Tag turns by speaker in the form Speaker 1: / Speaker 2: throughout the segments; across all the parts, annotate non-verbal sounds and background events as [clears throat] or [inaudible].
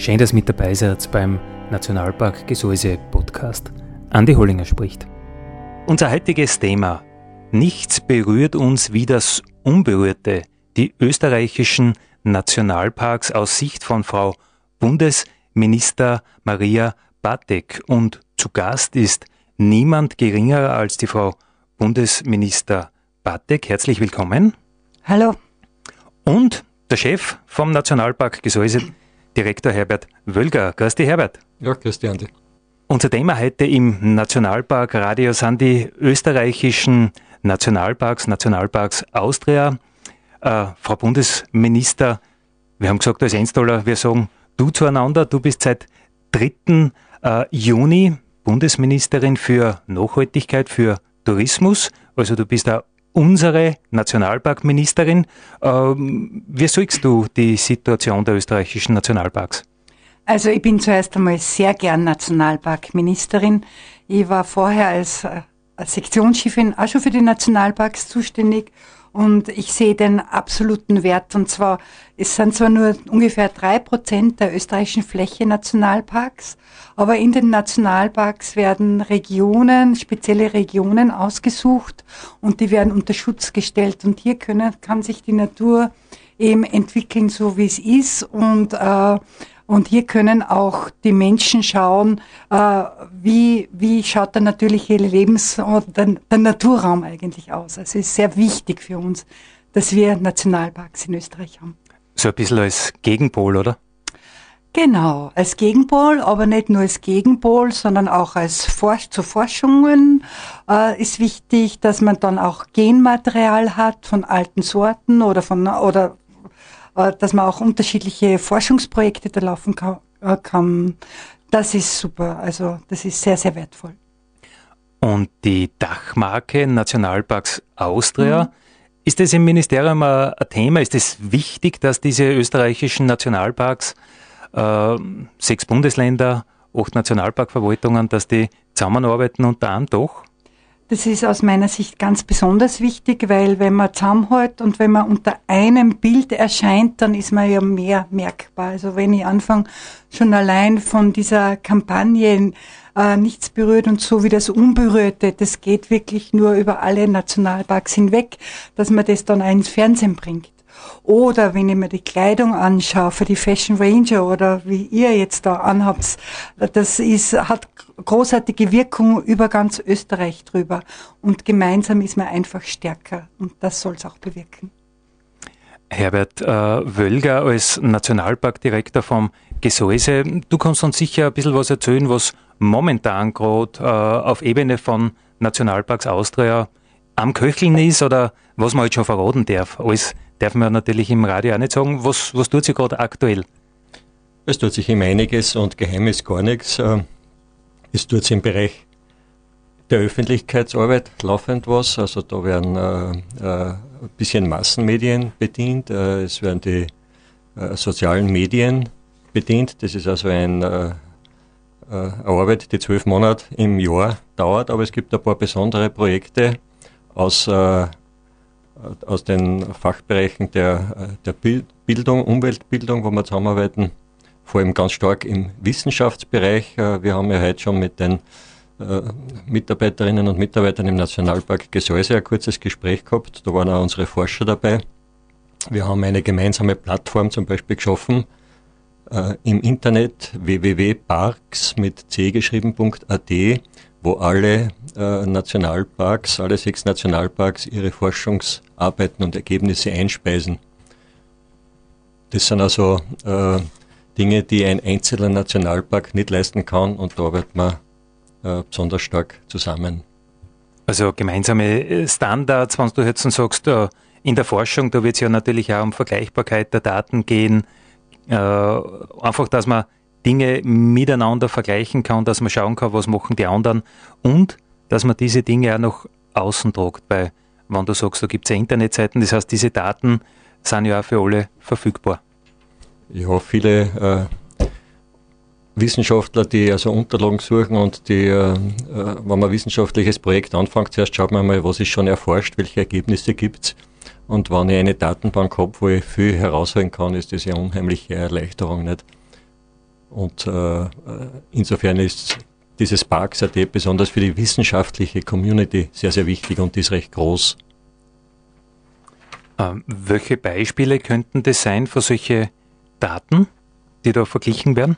Speaker 1: Schön, dass ihr mit dabei seid beim Nationalpark Gesäuse Podcast. Andi Hollinger spricht. Unser heutiges Thema. Nichts berührt uns wie das Unberührte, die österreichischen Nationalparks aus Sicht von Frau Bundesminister Maria Batek. Und zu Gast ist niemand geringerer als die Frau Bundesminister Batek. Herzlich willkommen.
Speaker 2: Hallo.
Speaker 1: Und der Chef vom Nationalpark Gesäuse, Direktor Herbert Wölger. Grüß dich, Herbert.
Speaker 3: Ja, grüß dich, Andi.
Speaker 1: Unser Thema heute im Nationalpark Radio sind die österreichischen Nationalparks, Nationalparks Austria. Äh, Frau Bundesminister, wir haben gesagt, als Einstoller, wir sagen du zueinander. Du bist seit 3. Äh, Juni Bundesministerin für Nachhaltigkeit, für Tourismus. Also du bist da unsere Nationalparkministerin. Ähm, wie siehst du die Situation der österreichischen Nationalparks?
Speaker 2: Also ich bin zuerst einmal sehr gern Nationalparkministerin. Ich war vorher als, äh, Sektionschefin auch schon für die Nationalparks zuständig und ich sehe den absoluten Wert. Und zwar, es sind zwar nur ungefähr drei Prozent der österreichischen Fläche Nationalparks, aber in den Nationalparks werden Regionen, spezielle Regionen ausgesucht und die werden unter Schutz gestellt. Und hier können, kann sich die Natur eben entwickeln, so wie es ist. Und äh, und hier können auch die Menschen schauen, äh, wie, wie schaut der natürliche Lebens- und der, der Naturraum eigentlich aus. Also es ist sehr wichtig für uns, dass wir Nationalparks in Österreich haben.
Speaker 1: So ein bisschen als Gegenpol, oder?
Speaker 2: Genau, als Gegenpol, aber nicht nur als Gegenpol, sondern auch als Forsch zu Forschungen äh, ist wichtig, dass man dann auch Genmaterial hat von alten Sorten oder von oder dass man auch unterschiedliche Forschungsprojekte da laufen äh, kann, das ist super. Also das ist sehr, sehr wertvoll.
Speaker 1: Und die Dachmarke Nationalparks Austria, mhm. ist das im Ministerium ein, Thema? Ist es wichtig, dass diese österreichischen Nationalparks, äh, sechs Bundesländer, acht Nationalparkverwaltungen, dass die zusammenarbeiten unter einem Dach?
Speaker 2: Das ist aus meiner Sicht ganz besonders wichtig, weil wenn man zusammenhält und wenn man unter einem Bild erscheint, dann ist man ja mehr merkbar. Also wenn ich anfange, schon allein von dieser Kampagne äh, nichts berührt und so wie das Unberührte, das geht wirklich nur über alle Nationalparks hinweg, dass man das dann ins Fernsehen bringt. Oder wenn ich mir die Kleidung anschaue für die Fashion Ranger oder wie ihr jetzt da anhabt, das ist, hat großartige Wirkung über ganz Österreich drüber. Und gemeinsam ist man einfach stärker. Und das soll es auch bewirken.
Speaker 1: Herbert äh, Wölger als Nationalparkdirektor vom Gesäuse. Du kannst uns sicher ein bisschen was erzählen, was momentan gerade äh, auf Ebene von Nationalparks Austria am Köcheln ist oder was man halt schon verraten darf. Alles darf man natürlich im Radio auch nicht sagen. Was, was tut sich gerade aktuell?
Speaker 3: Es tut sich ihm einiges und geheim ist gar nichts. Es tut sich im Bereich der Öffentlichkeitsarbeit laufend was. Also da werden äh, äh, ein bisschen Massenmedien bedient. Äh, es werden die äh, sozialen Medien bedient. Das ist also ein, äh, äh, eine Arbeit, die zwölf Monate im Jahr dauert. Aber es gibt ein paar besondere Projekte aus aus den Fachbereichen der, der Bildung, Umweltbildung, wo wir zusammenarbeiten, vor allem ganz stark im Wissenschaftsbereich. Äh, wir haben ja heute schon mit den äh, Mitarbeiterinnen und Mitarbeitern im Nationalpark Gesäuse ein kurzes Gespräch gehabt. Da waren auch unsere Forscher dabei. Wir haben eine gemeinsame Plattform zum Beispiel geschaffen äh, im Internet www.parks mit c geschrieben.at wo alle Nationalparks, alle sechs Nationalparks ihre Forschungsarbeiten und Ergebnisse einspeisen. Das sind also äh, Dinge, die ein einzelner Nationalpark nicht leisten kann und da arbeiten wir äh, besonders stark zusammen.
Speaker 1: Also gemeinsame Standards, wenn du jetzt sagst, äh, in der Forschung, da wird es ja natürlich auch um Vergleichbarkeit der Daten gehen, äh, einfach, dass man Dinge miteinander vergleichen kann, dass man schauen kann, was machen die anderen und dass man diese Dinge auch nach außen tragt, weil wenn du sagst, da gibt es ja Internetseiten, das heißt, diese Daten sind ja auch für alle verfügbar.
Speaker 3: Ja, viele äh, Wissenschaftler, die also Unterlagen suchen und die, äh, äh, wenn man ein wissenschaftliches Projekt anfängt, zuerst schaut man mal, was ist schon erforscht, welche Ergebnisse gibt es. Und wenn ich eine Datenbank habe, wo ich viel herausholen kann, ist das eine unheimliche Erleichterung. Nicht? Und äh, insofern ist dieses Park-AD besonders für die wissenschaftliche Community sehr, sehr wichtig und ist recht groß.
Speaker 1: Ähm, welche Beispiele könnten das sein für solche Daten, die da verglichen werden?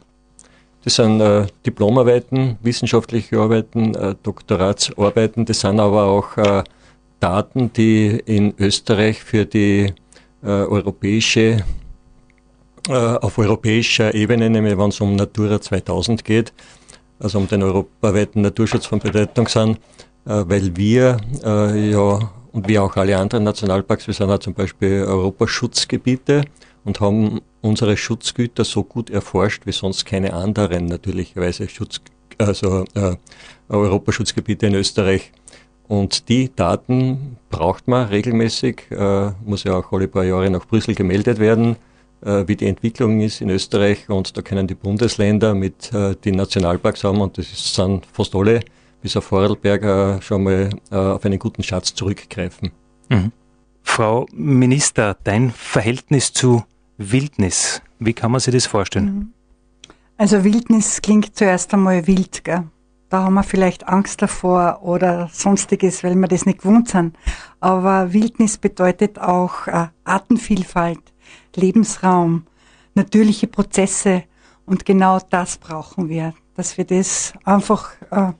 Speaker 3: Das sind äh, Diplomarbeiten, wissenschaftliche Arbeiten, äh, Doktoratsarbeiten. Das sind aber auch äh, Daten, die in Österreich für die äh, europäische äh, auf europäischer Ebene, nämlich wenn es um Natura 2000 geht, also um den europaweiten Naturschutz von Bedeutung sind, äh, weil wir ja und wie auch alle anderen Nationalparks, wir sind ja zum Beispiel Europaschutzgebiete und haben unsere Schutzgüter so gut erforscht wie sonst keine anderen natürlicherweise Schutz, also äh, Europaschutzgebiete in Österreich. Und die Daten braucht man regelmäßig, äh, muss ja auch alle paar Jahre nach Brüssel gemeldet werden äh, wie die Entwicklung ist in Österreich und da können die Bundesländer mit äh, den Nationalparks haben und das sind fast alle bis auf Vorarlberg schon mal äh, auf einen guten Schatz zurückgreifen.
Speaker 1: Mhm. Frau Minister, dein Verhältnis zu Wildnis, wie kann man sich das vorstellen? Mhm.
Speaker 2: Also Wildnis klingt zuerst einmal wild, gell? Da haben wir vielleicht Angst davor oder sonstiges, weil wir das nicht gewohnt sind. Aber Wildnis bedeutet auch äh, Artenvielfalt, Lebensraum, natürliche Prozesse. Und genau das brauchen wir, dass wir das einfach äh,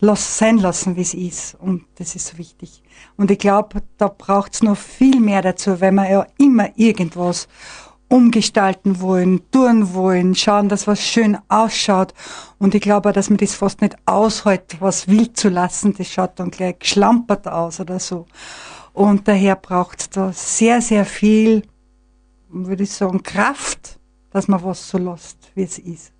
Speaker 2: los, sein lassen, wie es ist. Und das ist so wichtig. Und ich glaube, da braucht es noch viel mehr dazu, weil wir ja immer irgendwas umgestalten wollen, tun wollen, schauen, dass was schön ausschaut. Und ich glaube dass man das fast nicht aushält, was wild zu lassen. Das schaut dann gleich geschlampert aus oder so. Und daher braucht es da sehr, sehr viel würde ich sagen, Kraft, dass man was so lässt, wie es ist.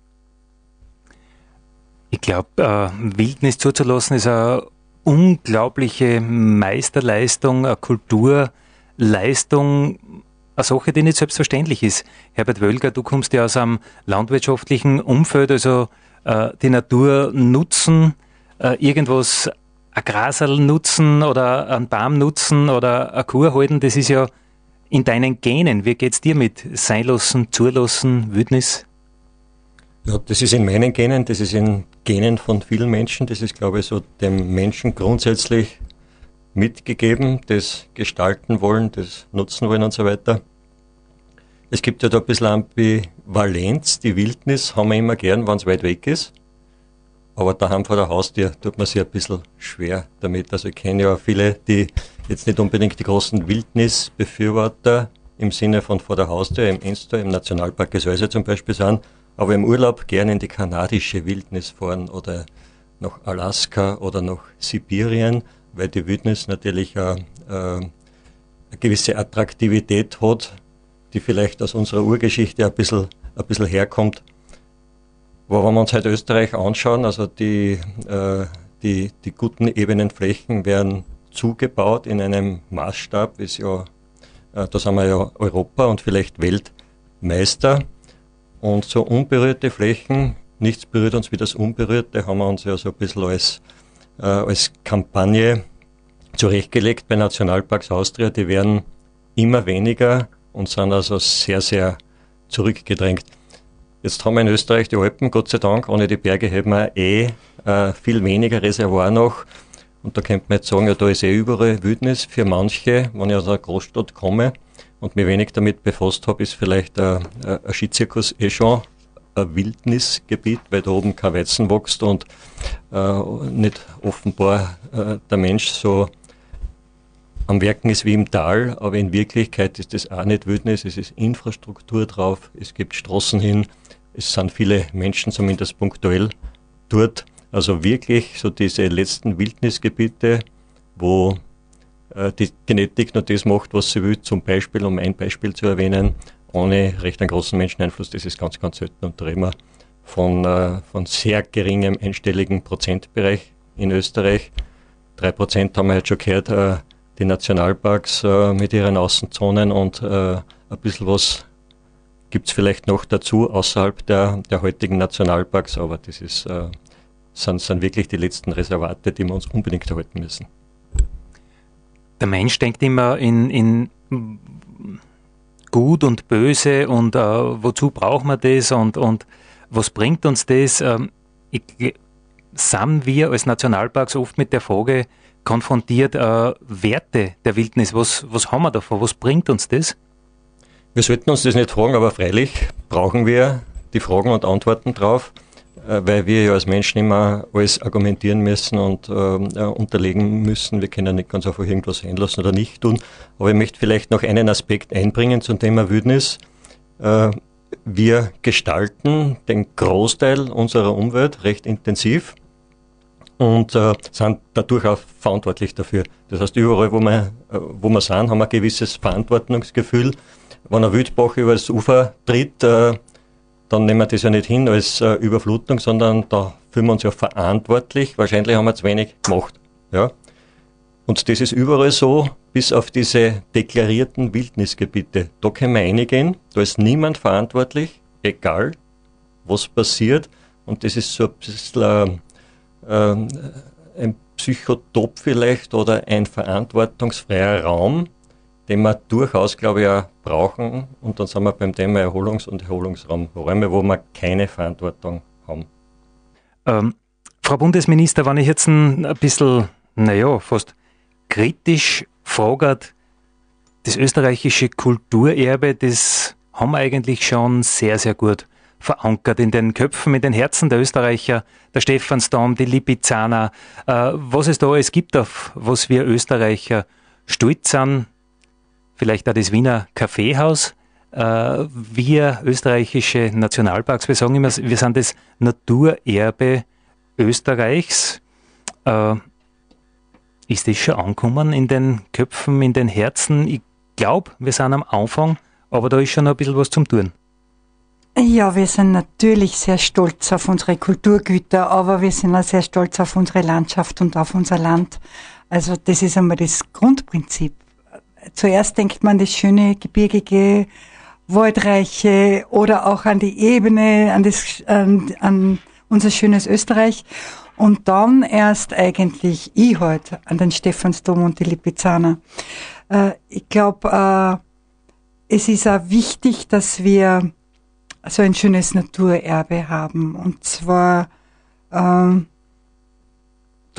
Speaker 1: Ich glaube, äh, Wildnis zuzulassen ist eine unglaubliche Meisterleistung, eine Kulturleistung, eine Sache, die nicht selbstverständlich ist. Herbert Wölger, du kommst ja aus einem landwirtschaftlichen Umfeld, also äh, die Natur nutzen, äh, irgendwas, ein Grasal nutzen oder einen Baum nutzen oder eine Kuh halten, das ist ja in deinen Genen, wie geht's dir mit Seinlassen, Zulassen, Wildnis?
Speaker 3: Ja, das ist in meinen Genen, das ist in Genen von vielen Menschen, das ist, glaube ich, so dem Menschen grundsätzlich mitgegeben, das gestalten wollen, das nutzen wollen und so weiter. Es gibt ja da ein bisschen Ambivalenz, die Wildnis haben wir immer gern, wenn es weit weg ist. Aber daheim vor der Haustür tut man sich ein bisschen schwer damit. Also ich kenne ja viele, die jetzt nicht unbedingt die großen Wildnisbefürworter im Sinne von vor der Haustür, im Enster, im Nationalpark Gesäuse zum Beispiel sind, aber im Urlaub gerne in die kanadische Wildnis fahren oder nach Alaska oder nach Sibirien, weil die Wildnis natürlich eine, äh, eine gewisse Attraktivität hat, die vielleicht aus unserer Urgeschichte ein bisschen, ein bisschen herkommt aber wenn wir uns halt Österreich anschauen, also die, äh, die, die guten ebenen Flächen werden zugebaut in einem Maßstab, ist ja, äh, da sind wir ja Europa und vielleicht Weltmeister. Und so unberührte Flächen, nichts berührt uns wie das Unberührte, haben wir uns ja so ein bisschen als, äh, als Kampagne zurechtgelegt bei Nationalparks Austria. Die werden immer weniger und sind also sehr, sehr zurückgedrängt. Jetzt haben wir in Österreich die Alpen, Gott sei Dank. Ohne die Berge hätten wir eh äh, viel weniger Reservoir noch. Und da könnte man jetzt sagen, ja, da ist eh überall Wildnis. Für manche, wenn ich aus einer Großstadt komme und mich wenig damit befasst habe, ist vielleicht ein, ein Skizirkus eh schon ein Wildnisgebiet, weil da oben kein Weizen wächst und äh, nicht offenbar äh, der Mensch so am Werken ist wie im Tal, aber in Wirklichkeit ist das auch nicht Wildnis, es ist Infrastruktur drauf, es gibt Straßen hin, es sind viele Menschen zumindest punktuell dort. Also wirklich so diese letzten Wildnisgebiete, wo äh, die Genetik nur das macht, was sie will, zum Beispiel, um ein Beispiel zu erwähnen, ohne recht einen großen Menscheneinfluss, das ist ganz, ganz selten. Und da reden wir von, äh, von sehr geringem einstelligen Prozentbereich in Österreich. Drei Prozent haben wir jetzt schon gehört, äh, die Nationalparks äh, mit ihren Außenzonen und äh, ein bisschen was gibt es vielleicht noch dazu außerhalb der, der heutigen Nationalparks, aber das ist, äh, sind, sind wirklich die letzten Reservate, die wir uns unbedingt erhalten müssen.
Speaker 1: Der Mensch denkt immer in, in gut und böse und äh, wozu braucht man das und, und was bringt uns das? Ähm, ich, sind wir als Nationalparks oft mit der Frage konfrontiert, äh, Werte der Wildnis, was, was haben wir davon, was bringt uns das?
Speaker 3: Wir sollten uns das nicht fragen, aber freilich brauchen wir die Fragen und Antworten drauf, weil wir ja als Menschen immer alles argumentieren müssen und äh, äh, unterlegen müssen. Wir können nicht ganz einfach irgendwas einlassen oder nicht tun. Aber ich möchte vielleicht noch einen Aspekt einbringen zum Thema Wildnis. Äh, wir gestalten den Großteil unserer Umwelt recht intensiv und äh, sind dadurch auch verantwortlich dafür. Das heißt, überall, wo wir, äh, wo wir sind, haben wir ein gewisses Verantwortungsgefühl. Wenn ein Wildbach über das Ufer tritt, äh, dann nehmen wir das ja nicht hin als äh, Überflutung, sondern da fühlen wir uns ja verantwortlich. Wahrscheinlich haben wir zu wenig gemacht. Ja? Und das ist überall so, bis auf diese deklarierten Wildnisgebiete. Da können wir reingehen, da ist niemand verantwortlich, egal was passiert. Und das ist so ein bisschen äh, ein Psychotop vielleicht oder ein verantwortungsfreier Raum, den wir durchaus, glaube ich, auch brauchen. Und dann sind wir beim Thema Erholungs- und Erholungsraum, Räume, wo wir keine Verantwortung haben.
Speaker 1: Ähm, Frau Bundesminister, wenn ich jetzt ein, ein bisschen, naja, fast kritisch frage, das österreichische Kulturerbe, das haben wir eigentlich schon sehr, sehr gut verankert in den Köpfen, in den Herzen der Österreicher, der Stephansdom, die Lipizzaner, äh, was es da alles gibt, auf was wir Österreicher stolz sind, vielleicht auch das Wiener Kaffeehaus. Äh, wir österreichische Nationalparks, wir sagen immer, wir sind das Naturerbe Österreichs. Äh, ist das schon angekommen in den Köpfen, in den Herzen? Ich glaube, wir sind am Anfang, aber da ist schon noch ein bisschen was zum Tun.
Speaker 2: Ja, wir sind natürlich sehr stolz auf unsere Kulturgüter, aber wir sind auch sehr stolz auf unsere Landschaft und auf unser Land. Also das ist einmal das Grundprinzip. Zuerst denkt man das schöne gebirgige, waldreiche oder auch an die Ebene, an, das, an, an unser schönes Österreich. Und dann erst eigentlich ich halt an den Stephansdom und die Lipizzaner. Äh, ich glaube, äh, es ist auch wichtig, dass wir so ein schönes Naturerbe haben. Und zwar ähm,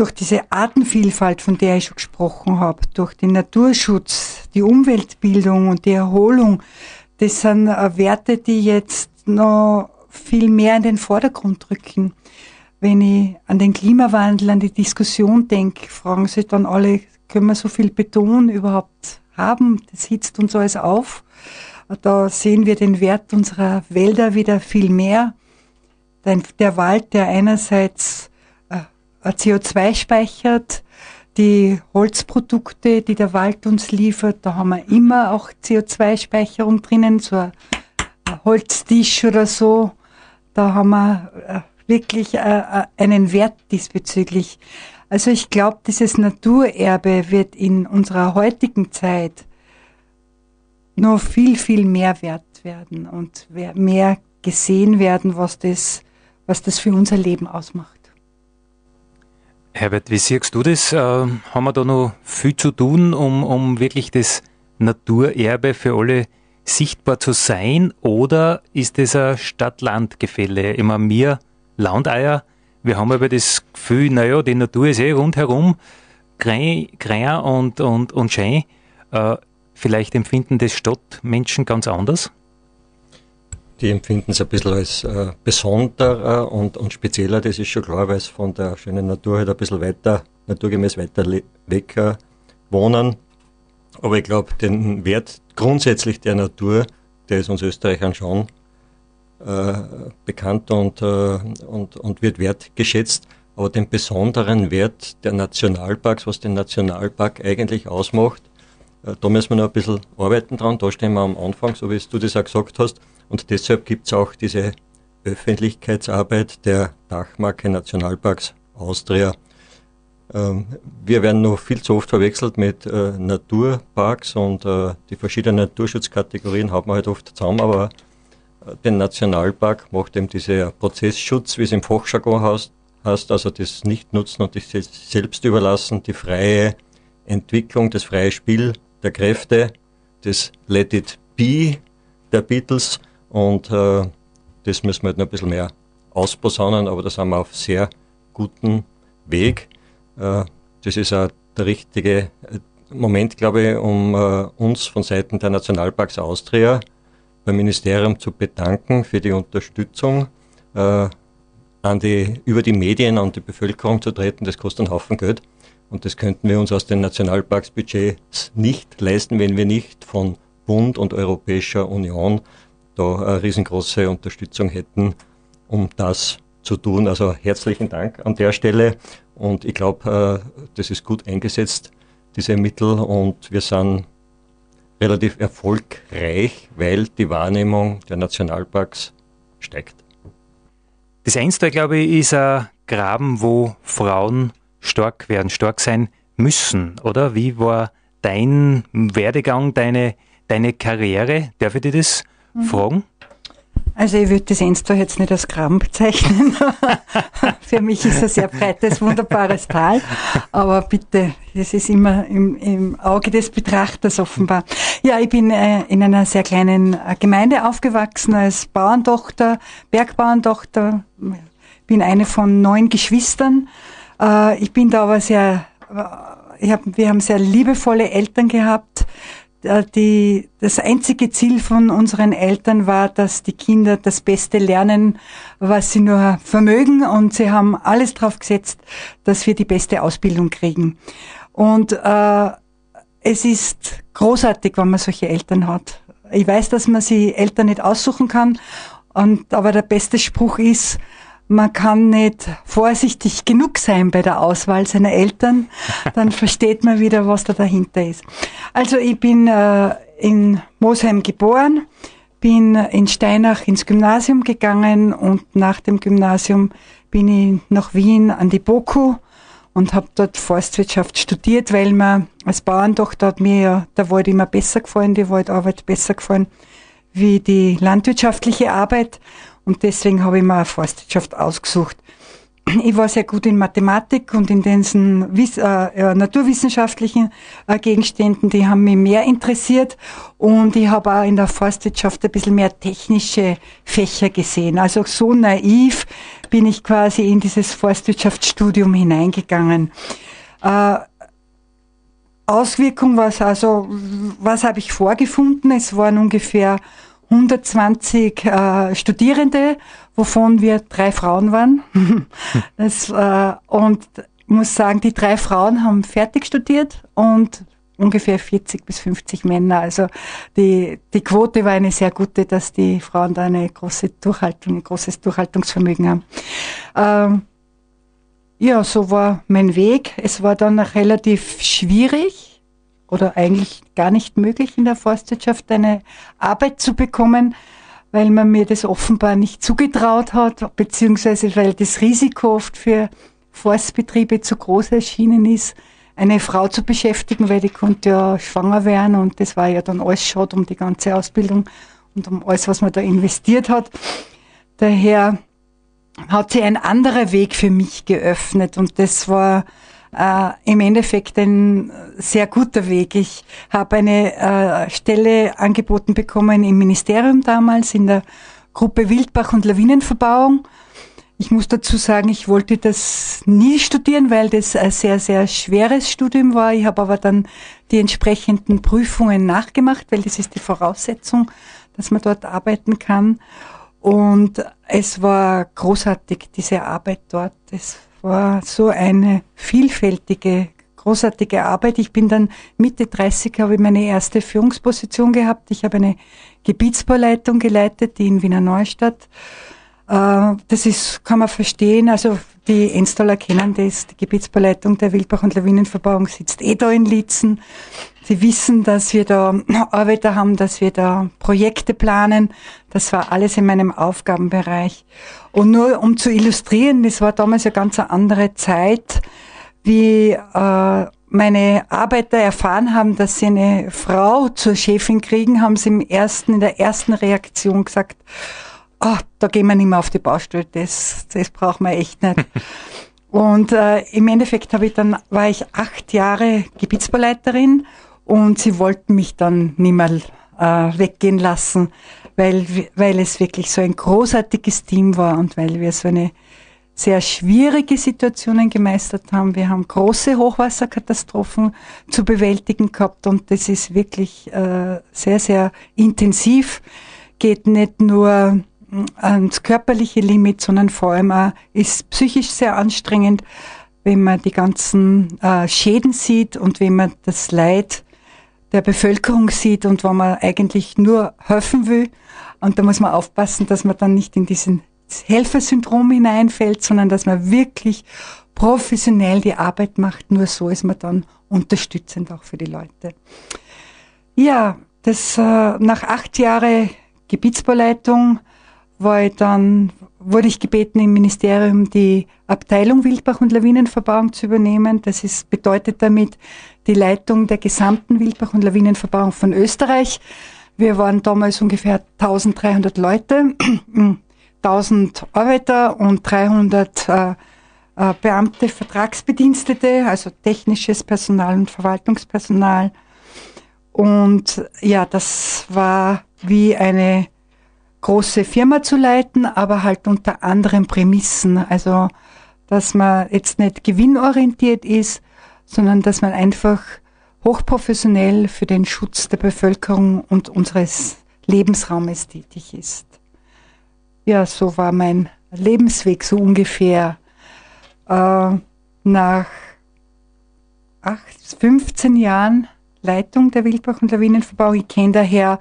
Speaker 2: durch diese Artenvielfalt, von der ich schon gesprochen habe, durch den Naturschutz, die Umweltbildung und die Erholung, das sind äh, Werte, die jetzt noch viel mehr in den Vordergrund rücken. Wenn ich an den Klimawandel, an die Diskussion denke, fragen sich dann alle, können wir so viel Beton überhaupt haben? Das hitzt uns alles auf. Da sehen wir den Wert unserer Wälder wieder viel mehr. Der Wald, der einerseits CO2 speichert, die Holzprodukte, die der Wald uns liefert, da haben wir immer auch CO2-Speicherung drinnen, so ein Holztisch oder so. Da haben wir äh, wirklich äh, einen Wert diesbezüglich. Also ich glaube, dieses Naturerbe wird in unserer heutigen Zeit noch viel, viel mehr wert werden und mehr gesehen werden, was das, was das für unser Leben ausmacht.
Speaker 1: Herbert, wie siehst du das? Äh, haben wir da noch viel zu tun, um, um wirklich das Naturerbe für alle sichtbar zu sein? Oder ist das ein Stadt-Land-Gefälle? Immer mir Landeier, wir haben aber das Gefühl, naja, die Natur ist eh rundherum grün, und, und, und schön. Äh, vielleicht empfinden das Stadtmenschen ganz anders?
Speaker 3: Die empfinden es ein bisschen als äh, besonderer und, und spezieller, das ist schon klar, weil es von der schönen Natur halt ein bisschen weiter, naturgemäß weiter weg äh, wohnen. Aber ich glaube, den Wert grundsätzlich der Natur, der ist uns Österreichern schon äh, bekannt und, äh, und, und wird wertgeschätzt. Aber den besonderen Wert der Nationalparks, was den Nationalpark eigentlich ausmacht, äh, da müssen wir noch ein bisschen arbeiten dran. Da stehen wir am Anfang, so wie du das auch gesagt hast. Und deshalb gibt es auch diese Öffentlichkeitsarbeit der Dachmarke Nationalparks Austria. Ähm, wir werden noch viel zu oft verwechselt mit äh, Naturparks und äh, die verschiedenen Naturschutzkategorien haben wir halt oft zusammen, aber äh, den Nationalpark macht eben dieser Prozessschutz, wie es im Fachjargon heißt, also das Nichtnutzen und das Selbstüberlassen, die freie Entwicklung, das freie Spiel der Kräfte, das Let It Be der Beatles und äh, das müssen wir halt noch ein bisschen mehr ausposaunen, aber da sind wir auf sehr guten Weg. Äh, das ist auch der richtige äh, Moment, glaube ich, um äh, uns von Seiten der Nationalparks Austria beim Ministerium zu bedanken für die Unterstützung, an die, über die Medien an die Bevölkerung zu treten. Das kostet einen Haufen Geld. Und das könnten wir uns aus den Nationalparksbudgets nicht leisten, wenn wir nicht von Bund und Europäischer Union da eine riesengroße Unterstützung hätten, um das zu tun. Also herzlichen Dank an der Stelle. Und ich glaube, äh, das ist gut eingesetzt, diese Mittel. Und wir sind relativ erfolgreich, weil die Wahrnehmung der Nationalparks steigt.
Speaker 1: Das Einste, glaube ich, ist ein Graben, wo Frauen stark werden, stark sein müssen, oder? Wie war dein Werdegang, deine, deine Karriere? Darf ich dir das. Fragen?
Speaker 2: Also ich würde das Enster jetzt nicht als Graben bezeichnen. [laughs] Für mich ist es ein sehr breites, wunderbares Tal. Aber bitte, das ist immer im, im Auge des Betrachters offenbar. Ja, ich bin äh, in einer sehr kleinen äh, Gemeinde aufgewachsen als Bauerntochter, Bergbauerntochter. Bin eine von neun Geschwistern. Äh, ich bin da aber sehr, äh, hab, wir haben sehr liebevolle Eltern gehabt die, das einzige Ziel von unseren Eltern war, dass die Kinder das Beste lernen, was sie nur vermögen. Und sie haben alles drauf gesetzt, dass wir die beste Ausbildung kriegen. Und äh, es ist großartig, wenn man solche Eltern hat. Ich weiß, dass man sie Eltern nicht aussuchen kann. Und, aber der beste Spruch ist, man kann nicht vorsichtig genug sein bei der Auswahl seiner Eltern, dann [laughs] versteht man wieder, was da dahinter ist. Also ich bin äh, in Mosheim geboren, bin in Steinach ins Gymnasium gegangen und nach dem Gymnasium bin ich nach Wien an die BOKU und habe dort Forstwirtschaft studiert, weil man als Bauerntochter hat mir ja der Wald immer besser gefallen, die Waldarbeit besser gefallen wie die landwirtschaftliche Arbeit. Und deswegen habe ich mir eine Forstwirtschaft ausgesucht. Ich war sehr gut in Mathematik und in diesen äh, naturwissenschaftlichen äh, Gegenständen, die haben mich mehr interessiert. Und ich habe auch in der Forstwirtschaft ein bisschen mehr technische Fächer gesehen. Also so naiv bin ich quasi in dieses Forstwirtschaftsstudium hineingegangen. Äh, Auswirkung war es also, was habe ich vorgefunden? Es waren ungefähr 120 äh, Studierende, wovon wir drei Frauen waren. [laughs] das, äh, und ich muss sagen, die drei Frauen haben fertig studiert und ungefähr 40 bis 50 Männer. Also die, die Quote war eine sehr gute, dass die Frauen da eine große Durchhaltung, ein großes Durchhaltungsvermögen haben. Ähm, ja, so war mein Weg. Es war dann relativ schwierig oder eigentlich gar nicht möglich in der Forstwirtschaft eine Arbeit zu bekommen, weil man mir das offenbar nicht zugetraut hat, beziehungsweise weil das Risiko oft für Forstbetriebe zu groß erschienen ist, eine Frau zu beschäftigen, weil die konnte ja schwanger werden und das war ja dann alles schade um die ganze Ausbildung und um alles, was man da investiert hat. Daher hat sich ein anderer Weg für mich geöffnet und das war äh, im Endeffekt ein sehr guter Weg. Ich habe eine äh, Stelle angeboten bekommen im Ministerium damals in der Gruppe Wildbach und Lawinenverbauung. Ich muss dazu sagen, ich wollte das nie studieren, weil das ein sehr, sehr schweres Studium war. Ich habe aber dann die entsprechenden Prüfungen nachgemacht, weil das ist die Voraussetzung, dass man dort arbeiten kann. Und es war großartig, diese Arbeit dort. Es war so eine vielfältige großartige Arbeit. Ich bin dann Mitte 30, habe ich meine erste Führungsposition gehabt. Ich habe eine Gebietsbauleitung geleitet, die in Wiener Neustadt. Äh, das ist, kann man verstehen. Also die Enstaller kennen das. Die Gebietsbauleitung der Wildbach- und Lawinenverbauung sitzt eh da in Litzen. Sie wissen, dass wir da [clears throat] Arbeiter haben, dass wir da Projekte planen. Das war alles in meinem Aufgabenbereich. Und nur um zu illustrieren, das war damals eine ganz andere Zeit, wie äh, meine Arbeiter erfahren haben, dass sie eine Frau zur Chefin kriegen, haben sie im ersten, in der ersten Reaktion gesagt, oh, da gehen wir nicht mehr auf die Baustelle, das, das brauchen wir echt nicht. [laughs] Und äh, im Endeffekt habe ich dann, war ich acht Jahre Gebietsbauleiterin und sie wollten mich dann nicht mehr äh, weggehen lassen, weil, weil es wirklich so ein großartiges Team war und weil wir so eine sehr schwierige Situationen gemeistert haben. Wir haben große Hochwasserkatastrophen zu bewältigen gehabt und das ist wirklich äh, sehr, sehr intensiv. Geht nicht nur ans körperliche Limit, sondern vor allem auch ist psychisch sehr anstrengend, wenn man die ganzen äh, Schäden sieht und wenn man das Leid der Bevölkerung sieht und wo man eigentlich nur helfen will. Und da muss man aufpassen, dass man dann nicht in diesen Helfersyndrom hineinfällt, sondern dass man wirklich professionell die Arbeit macht. Nur so ist man dann unterstützend auch für die Leute. Ja, das äh, nach acht Jahren Gebietsbauleitung war ich dann, wurde ich gebeten, im Ministerium die Abteilung Wildbach- und Lawinenverbauung zu übernehmen. Das ist, bedeutet damit die Leitung der gesamten Wildbach- und Lawinenverbauung von Österreich. Wir waren damals ungefähr 1300 Leute, [clears throat] 1000 Arbeiter und 300 äh, äh, Beamte, Vertragsbedienstete, also technisches Personal und Verwaltungspersonal. Und ja, das war wie eine große Firma zu leiten, aber halt unter anderen Prämissen. Also, dass man jetzt nicht gewinnorientiert ist, sondern dass man einfach hochprofessionell für den Schutz der Bevölkerung und unseres Lebensraumes tätig ist. Ja, so war mein Lebensweg so ungefähr. Äh, nach acht, 15 Jahren Leitung der Wildbach- und Lawinenverbauung. Ich kenne daher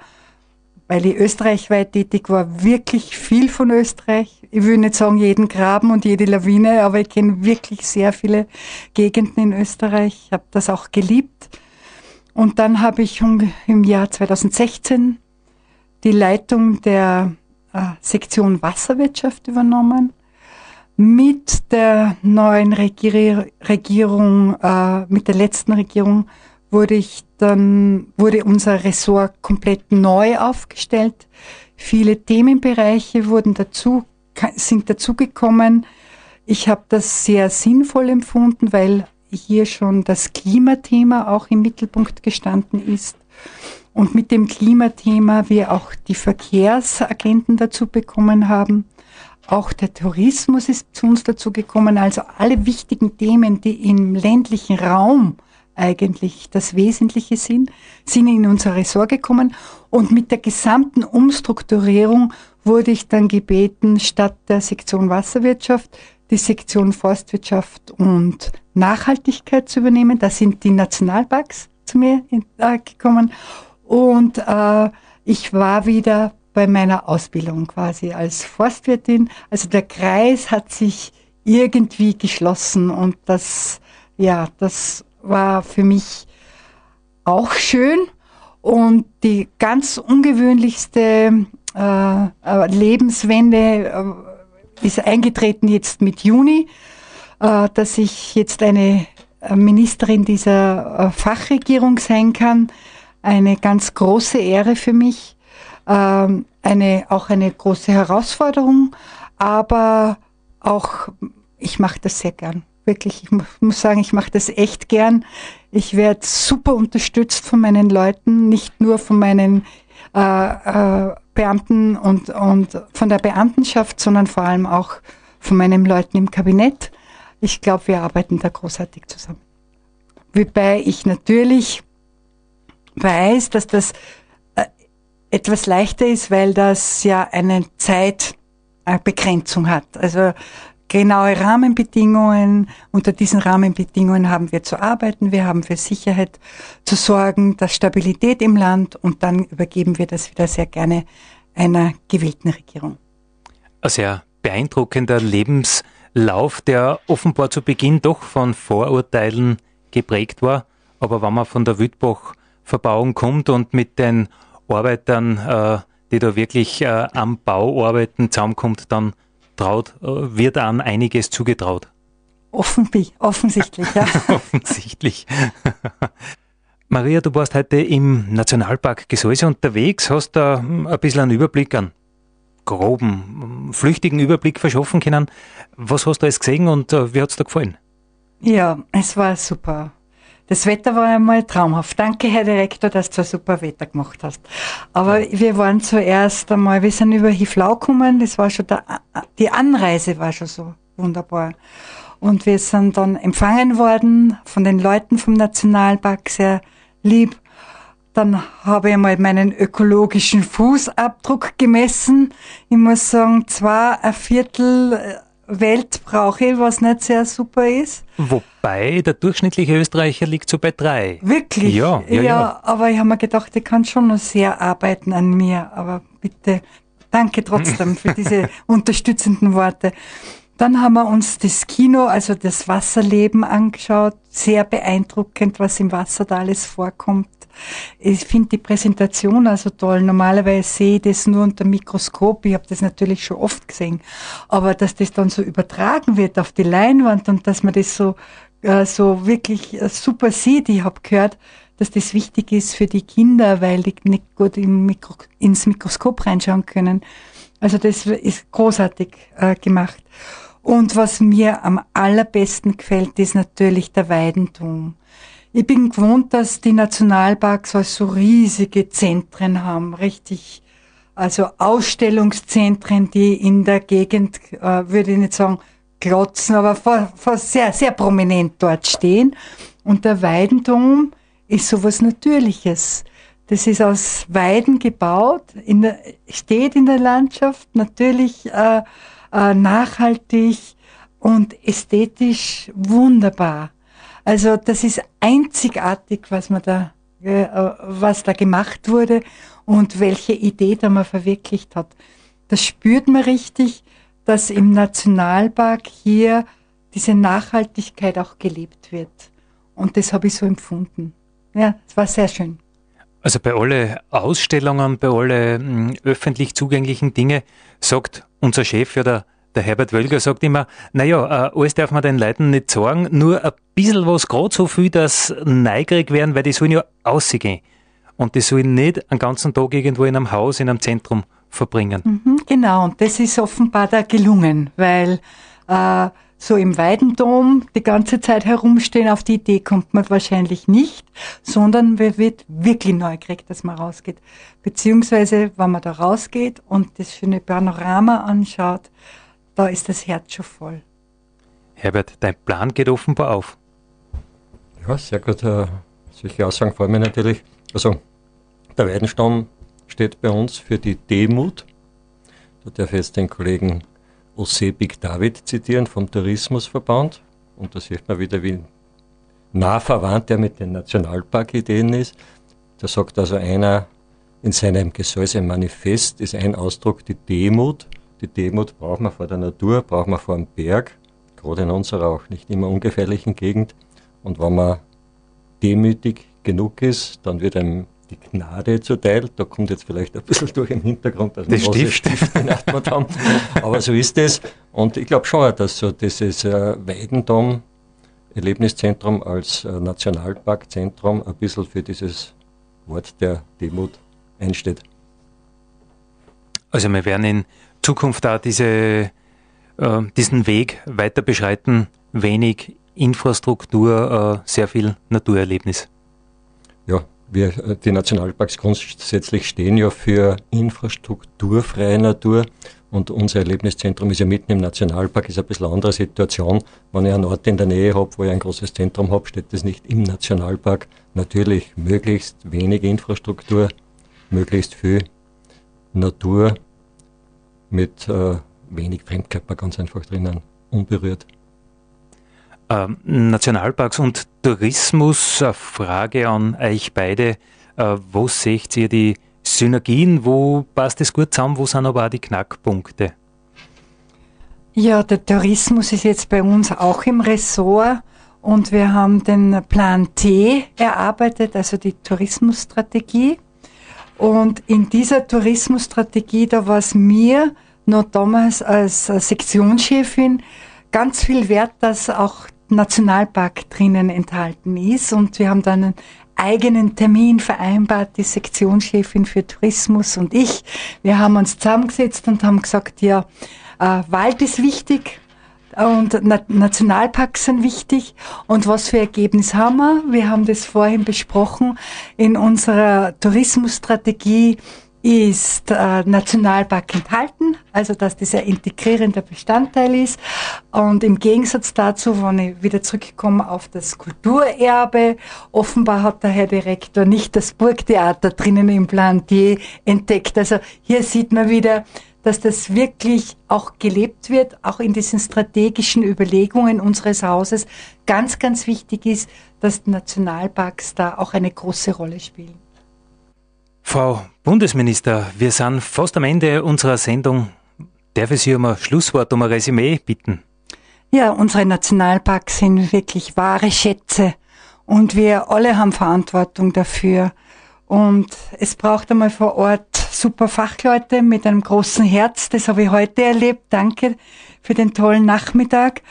Speaker 2: weil ich österreichweit tätig war, wirklich viel von Österreich. Ich will nicht sagen jeden Graben und jede Lawine, aber ich kenne wirklich sehr viele Gegenden in Österreich. Ich habe das auch geliebt. Und dann habe ich im Jahr 2016 die Leitung der äh, Sektion Wasserwirtschaft übernommen. Mit der neuen Regier Regierung, äh, mit der letzten Regierung wurde ich dann, wurde unser Ressort komplett neu aufgestellt. Viele Themenbereiche wurden dazu, sind dazugekommen. Ich habe das sehr sinnvoll empfunden, weil hier schon das Klimathema auch im Mittelpunkt gestanden ist. Und mit dem Klimathema wir auch die Verkehrsagenten dazu bekommen haben. Auch der Tourismus ist zu uns dazu gekommen. Also alle wichtigen Themen, die im ländlichen Raum eigentlich das Wesentliche sind, sind in unser Ressort gekommen und mit der gesamten Umstrukturierung wurde ich dann gebeten, statt der Sektion Wasserwirtschaft die Sektion Forstwirtschaft und Nachhaltigkeit zu übernehmen. Da sind die Nationalparks zu mir äh, gekommen und äh, ich war wieder bei meiner Ausbildung quasi als Forstwirtin. Also der Kreis hat sich irgendwie geschlossen und das, ja, das war für mich auch schön. Und die ganz ungewöhnlichste äh, äh Lebenswende äh, ist eingetreten jetzt mit Juni, äh, dass ich jetzt eine äh, Ministerin dieser äh, Fachregierung sein kann. Eine ganz große Ehre für mich, ähm, eine, auch eine große Herausforderung, aber auch, ich mache das sehr gern wirklich, ich muss sagen, ich mache das echt gern. Ich werde super unterstützt von meinen Leuten, nicht nur von meinen äh, äh, Beamten und, und von der Beamtenschaft, sondern vor allem auch von meinen Leuten im Kabinett. Ich glaube, wir arbeiten da großartig zusammen. Wobei ich natürlich weiß, dass das äh, etwas leichter ist, weil das ja eine Zeitbegrenzung hat. Also genaue Rahmenbedingungen. Unter diesen Rahmenbedingungen haben wir zu arbeiten. Wir haben für Sicherheit zu sorgen, dass Stabilität im Land und dann übergeben wir das wieder sehr gerne einer gewählten Regierung.
Speaker 1: Ein sehr beeindruckender Lebenslauf, der offenbar zu Beginn doch von Vorurteilen geprägt war. Aber wenn man von der Wildbach-Verbauung kommt und mit den Arbeitern, äh, die da wirklich äh, am Bau arbeiten, zusammenkommt, dann traut, äh, wird an einiges zugetraut.
Speaker 2: Offensichtlich, offensichtlich, ja. [laughs]
Speaker 1: offensichtlich. [laughs] Maria, du warst heute im Nationalpark Gesäuse unterwegs, hast da hm, ein bisschen einen Überblick an groben, hm, flüchtigen Überblick verschaffen können. Was hast du alles gesehen und äh, wie hat es dir gefallen?
Speaker 2: Ja, es war super. Das Wetter war einmal traumhaft. Danke, Herr Direktor, dass du ein super Wetter gemacht hast. Aber ja. wir waren zuerst einmal, wir sind über Hiflau gekommen, das war schon der, die Anreise war schon so wunderbar. Und wir sind dann empfangen worden von den Leuten vom Nationalpark, sehr lieb. Dann habe ich mal meinen ökologischen Fußabdruck gemessen. Ich muss sagen, zwar ein Viertel äh, Welt brauche ich, was nicht sehr super ist.
Speaker 1: Wobei der durchschnittliche Österreicher liegt so bei drei.
Speaker 2: Wirklich? Ja, ja, ja. ja aber ich habe mir gedacht, ich kann schon noch sehr arbeiten an mir. Aber bitte, danke trotzdem für diese [laughs] unterstützenden Worte. Dann haben wir uns das Kino, also das Wasserleben angeschaut. Sehr beeindruckend, was im Wasser da alles vorkommt. Ich finde die Präsentation also toll. Normalerweise sehe ich das nur unter Mikroskop. Ich habe das natürlich schon oft gesehen. Aber dass das dann so übertragen wird auf die Leinwand und dass man das so, äh, so wirklich äh, super sieht. Ich habe gehört, dass das wichtig ist für die Kinder, weil die nicht gut Mikro, ins Mikroskop reinschauen können. Also das ist großartig äh, gemacht. Und was mir am allerbesten gefällt, ist natürlich der Weidentum. Ich bin gewohnt, dass die Nationalparks so riesige Zentren haben, richtig, also Ausstellungszentren, die in der Gegend, äh, würde ich nicht sagen, klotzen, aber vor, vor sehr, sehr prominent dort stehen. Und der Weidendom ist sowas Natürliches. Das ist aus Weiden gebaut, in der, steht in der Landschaft, natürlich äh, äh, nachhaltig und ästhetisch wunderbar. Also das ist einzigartig, was man da, äh, was da gemacht wurde und welche Idee da man verwirklicht hat. Das spürt man richtig, dass im Nationalpark hier diese Nachhaltigkeit auch gelebt wird. Und das habe ich so empfunden. Ja, es war sehr schön.
Speaker 1: Also bei alle Ausstellungen, bei alle hm, öffentlich zugänglichen Dinge sagt unser Chef oder der Herbert Wölger sagt immer, naja, äh, alles darf man den Leuten nicht sagen, nur ein bisschen was, gerade so viel, dass neugierig werden, weil die sollen ja ausgehen. Und die sollen nicht einen ganzen Tag irgendwo in einem Haus, in einem Zentrum verbringen.
Speaker 2: Mhm, genau, und das ist offenbar da gelungen, weil äh, so im Weidendom die ganze Zeit herumstehen, auf die Idee kommt man wahrscheinlich nicht, sondern man wird wirklich neugierig, dass man rausgeht. Beziehungsweise, wenn man da rausgeht und das schöne Panorama anschaut, da ist das Herz schon voll.
Speaker 1: Herbert, dein Plan geht offenbar auf.
Speaker 3: Ja, sehr gut. Äh, solche Aussagen freuen mich natürlich. Also, der Weidenstamm steht bei uns für die Demut. Da darf ich jetzt den Kollegen Osebik David zitieren vom Tourismusverband. Und da sieht man wieder, wie nah verwandt er mit den Nationalparkideen ist. Da sagt also einer in seinem Gesäuse-Manifest, ist ein Ausdruck die Demut. Die Demut braucht man vor der Natur, braucht man vor dem Berg, gerade in unserer auch nicht immer ungefährlichen Gegend. Und wenn man demütig genug ist, dann wird einem die Gnade zuteil. Da kommt jetzt vielleicht ein bisschen durch im Hintergrund,
Speaker 1: dass wir Stift.
Speaker 3: Stift benachbart haben. Aber so ist es. Und ich glaube schon, dass so dieses äh, Weidendom Erlebniszentrum als äh, Nationalparkzentrum ein bisschen für dieses Wort der Demut einsteht.
Speaker 1: Also wir werden in Zukunft da diese, äh, diesen Weg weiter beschreiten, wenig Infrastruktur, äh, sehr viel Naturerlebnis.
Speaker 3: Ja, wir, äh, die Nationalparks grundsätzlich stehen ja für infrastrukturfreie Natur und unser Erlebniszentrum ist ja mitten im Nationalpark, ist ein bisschen eine andere Situation. Wenn ich einen Ort in der Nähe habe, wo ich ein großes Zentrum habe, steht das nicht im Nationalpark. Natürlich möglichst wenig Infrastruktur, möglichst viel Natur mit äh, wenig Fremdkörper ganz einfach drinnen. unberührt.
Speaker 1: Ähm, Nationalparks und Tourismus, eine Frage an euch beide. Äh, wo seht ihr die Synergien? Wo passt es gut zusammen? Wo sind aber auch die Knackpunkte?
Speaker 2: Ja, der Tourismus ist jetzt bei uns auch im Ressort und wir haben den Plan T erarbeitet, also die Tourismusstrategie. Und in dieser Tourismusstrategie, da war es mir noch damals als Sektionschefin ganz viel wert, dass auch Nationalpark drinnen enthalten ist. Und wir haben dann einen eigenen Termin vereinbart, die Sektionschefin für Tourismus und ich. Wir haben uns zusammengesetzt und haben gesagt, ja, äh, Wald ist wichtig, und Na Nationalparks sind wichtig. Und was für Ergebnis haben wir? Wir haben das vorhin besprochen. In unserer Tourismusstrategie ist äh, Nationalpark enthalten, also dass das ein integrierender Bestandteil ist. Und im Gegensatz dazu, wenn ich wieder zurückkomme auf das Kulturerbe, offenbar hat der Herr Direktor nicht das Burgtheater drinnen im Plantier entdeckt. Also hier sieht man wieder, dass das wirklich auch gelebt wird, auch in diesen strategischen Überlegungen unseres Hauses. Ganz, ganz wichtig ist, dass Nationalparks da auch eine große Rolle spielen.
Speaker 1: Frau Bundesminister, wir sind fast am Ende unserer Sendung. Darf ich Sie um ein Schlusswort, um ein Resümee bitten?
Speaker 2: Ja, unsere Nationalparks sind wirklich wahre Schätze und wir alle haben Verantwortung dafür. Und es braucht einmal vor Ort super Fachleute mit einem großen Herz. Das habe ich heute erlebt. Danke für den tollen Nachmittag.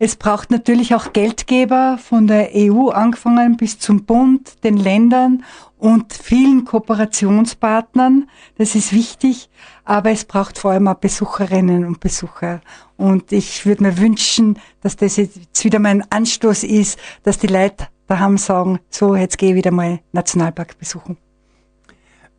Speaker 2: Es braucht natürlich auch Geldgeber von der EU angefangen bis zum Bund, den Ländern und vielen Kooperationspartnern. Das ist wichtig. Aber es braucht vor allem auch Besucherinnen und Besucher. Und ich würde mir wünschen, dass das jetzt wieder mein Anstoß ist, dass die Leute daheim sagen, so, jetzt gehe ich wieder mal Nationalpark besuchen.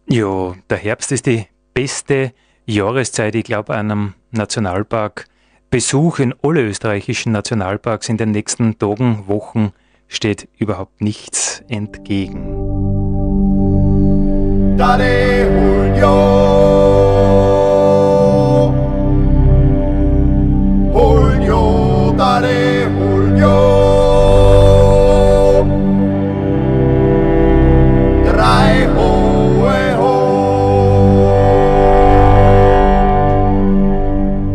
Speaker 1: Ja, der Herbst ist die beste Jahreszeit, ich glaube, einem Nationalpark. Besuch in alle österreichischen Nationalparks in den nächsten Tagen, Wochen steht überhaupt nichts entgegen. Dale,